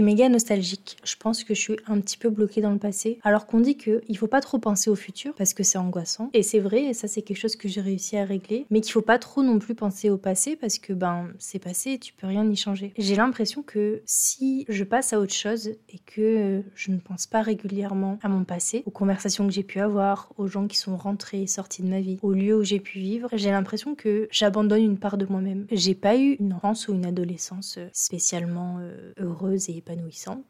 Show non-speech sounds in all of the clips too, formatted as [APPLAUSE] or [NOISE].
suis méga nostalgique. Je pense que je suis un petit peu bloquée dans le passé. Alors qu'on dit qu'il faut pas trop penser au futur parce que c'est angoissant. Et c'est vrai, et ça c'est quelque chose que j'ai réussi à régler. Mais qu'il faut pas trop non plus penser au passé parce que ben c'est passé et tu peux rien y changer. J'ai l'impression que si je passe à autre chose et que je ne pense pas régulièrement à mon passé, aux conversations que j'ai pu avoir, aux gens qui sont rentrés, sortis de ma vie, aux lieux où j'ai pu vivre, j'ai l'impression que j'abandonne une part de moi-même. J'ai pas eu une enfance ou une adolescence spécialement euh, heureuse et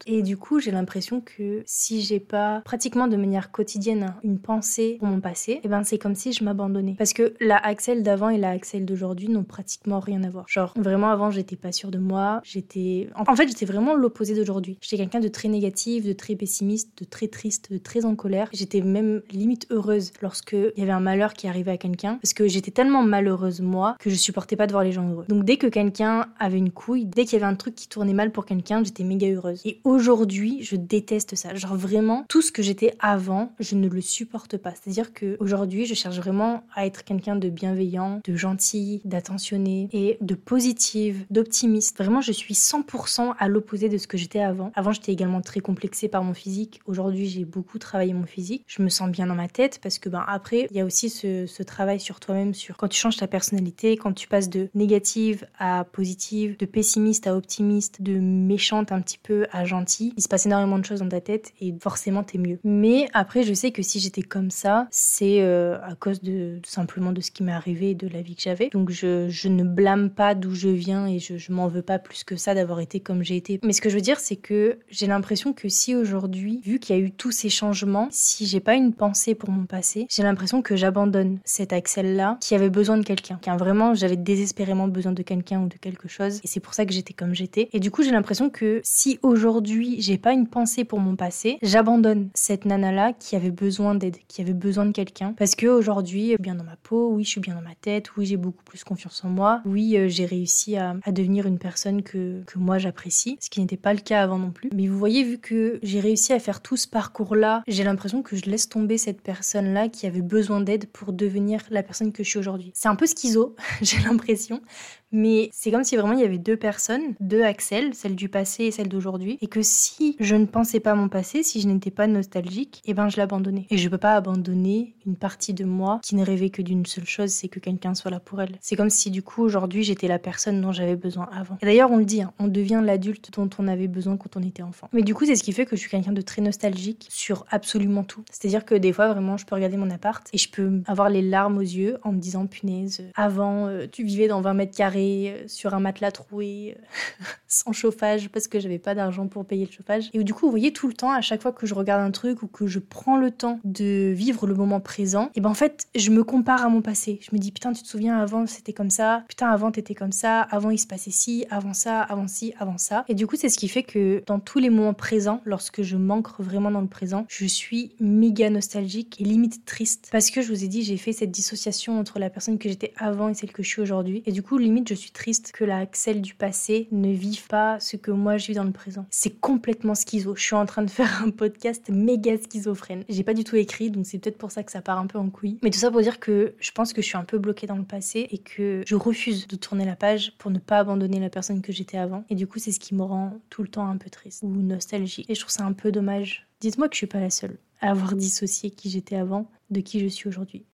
Et du coup, j'ai l'impression que si j'ai pas pratiquement de manière quotidienne une pensée pour mon passé, et eh ben c'est comme si je m'abandonnais. Parce que la Axel d'avant et la Axel d'aujourd'hui n'ont pratiquement rien à voir. Genre vraiment avant, j'étais pas sûre de moi, j'étais en fait, j'étais vraiment l'opposé d'aujourd'hui. J'étais quelqu'un de très négatif, de très pessimiste, de très triste, de très en colère. J'étais même limite heureuse lorsque il y avait un malheur qui arrivait à quelqu'un parce que j'étais tellement malheureuse moi que je supportais pas de voir les gens heureux. Donc dès que quelqu'un avait une couille, dès qu'il y avait un truc qui tournait mal pour quelqu'un, j'étais méga heureuse. Et aujourd'hui, je déteste ça. Genre vraiment, tout ce que j'étais avant, je ne le supporte pas. C'est-à-dire que aujourd'hui, je cherche vraiment à être quelqu'un de bienveillant, de gentil, d'attentionné et de positive, d'optimiste. Vraiment, je suis 100% à l'opposé de ce que j'étais avant. Avant, j'étais également très complexée par mon physique. Aujourd'hui, j'ai beaucoup travaillé mon physique. Je me sens bien dans ma tête parce que ben après, il y a aussi ce, ce travail sur toi-même, sur quand tu changes ta personnalité, quand tu passes de négative à positive, de pessimiste à optimiste, de méchante un petit peu à gentille. Il se passe énormément de choses dans ta tête et forcément t'es mieux. Mais après, je sais que si j'étais comme ça, c'est euh, à cause de simplement de ce qui m'est arrivé et de la vie que j'avais. Donc je, je, ne blâme pas d'où je viens et je, je m'en veux pas plus que ça d'avoir été comme j'ai été. Mais ce que je veux dire, c'est que j'ai l'impression que si aujourd'hui, vu qu'il y a eu tous ces changements, si j'ai pas une pensée pour mon passé, j'ai l'impression que j'abandonne cet Axel-là qui avait besoin de quelqu'un. Car vraiment, j'avais désespérément besoin de quelqu'un ou de quelque chose. Et c'est pour ça que j'étais comme j'étais. Et du coup, j'ai l'impression que si aujourd'hui, j'ai pas une pensée pour mon passé, j'abandonne cette nana-là qui avait besoin d'aide, qui avait besoin de quelqu'un. Parce que aujourd'hui, bien dans ma peau, oui, je suis bien dans ma tête, oui, j'ai beaucoup plus confiance en moi, oui, euh, j'ai réussi à, devenir une personne que, que moi j'apprécie, ce qui n'était pas le cas avant non plus. Mais vous voyez, vu que j'ai réussi à faire tout ce parcours-là, j'ai l'impression que je laisse tomber cette personne-là qui avait besoin d'aide pour devenir la personne que je suis aujourd'hui. C'est un peu schizo, [LAUGHS] j'ai l'impression, mais c'est comme si vraiment il y avait deux personnes, deux Axel, celle du passé et celle d'aujourd'hui, et que si je ne pensais pas à mon passé, si je n'étais pas nostalgique, eh ben je l'abandonnais. Et je peux pas abandonner une partie de moi qui ne rêvait que d'une seule chose, c'est que quelqu'un soit là pour elle. C'est comme si du coup aujourd'hui j'étais la personne dont j'avais besoin avant. Et d'ailleurs on le dit, hein, on devient l'adulte dont on avait besoin quand on était enfant. Mais du coup c'est ce qui fait que je suis quelqu'un de très nostalgique sur absolument tout. C'est-à-dire que des fois vraiment je peux regarder mon appart et je peux avoir les larmes aux yeux en me disant punaise, avant euh, tu vivais dans 20 mètres carrés euh, sur un matelas troué, euh, [LAUGHS] sans chauffage, parce que j'avais pas d'argent pour payer le chauffage. Et du coup, vous voyez, tout le temps, à chaque fois que je regarde un truc ou que je prends le temps de vivre le moment présent, et ben en fait, je me compare à mon passé. Je me dis, putain, tu te souviens, avant c'était comme ça, putain, avant t'étais comme ça, avant il se passait ci, avant ça, avant ci, avant ça. Et du coup, c'est ce qui fait que dans tous les moments présents, lorsque je manque vraiment dans le présent, je suis méga nostalgique et limite triste. Parce que je vous ai dit, j'ai fait cette dissociation entre la personne que j'étais avant et celle que je suis aujourd'hui. Et du coup, limite, je suis triste que la Axel du passé ne vive pas ce que moi je vis dans présent. C'est complètement schizo. Je suis en train de faire un podcast méga schizophrène. J'ai pas du tout écrit, donc c'est peut-être pour ça que ça part un peu en couille. Mais tout ça pour dire que je pense que je suis un peu bloquée dans le passé et que je refuse de tourner la page pour ne pas abandonner la personne que j'étais avant. Et du coup, c'est ce qui me rend tout le temps un peu triste ou nostalgique. Et je trouve ça un peu dommage. Dites-moi que je suis pas la seule à avoir dissocié qui j'étais avant de qui je suis aujourd'hui.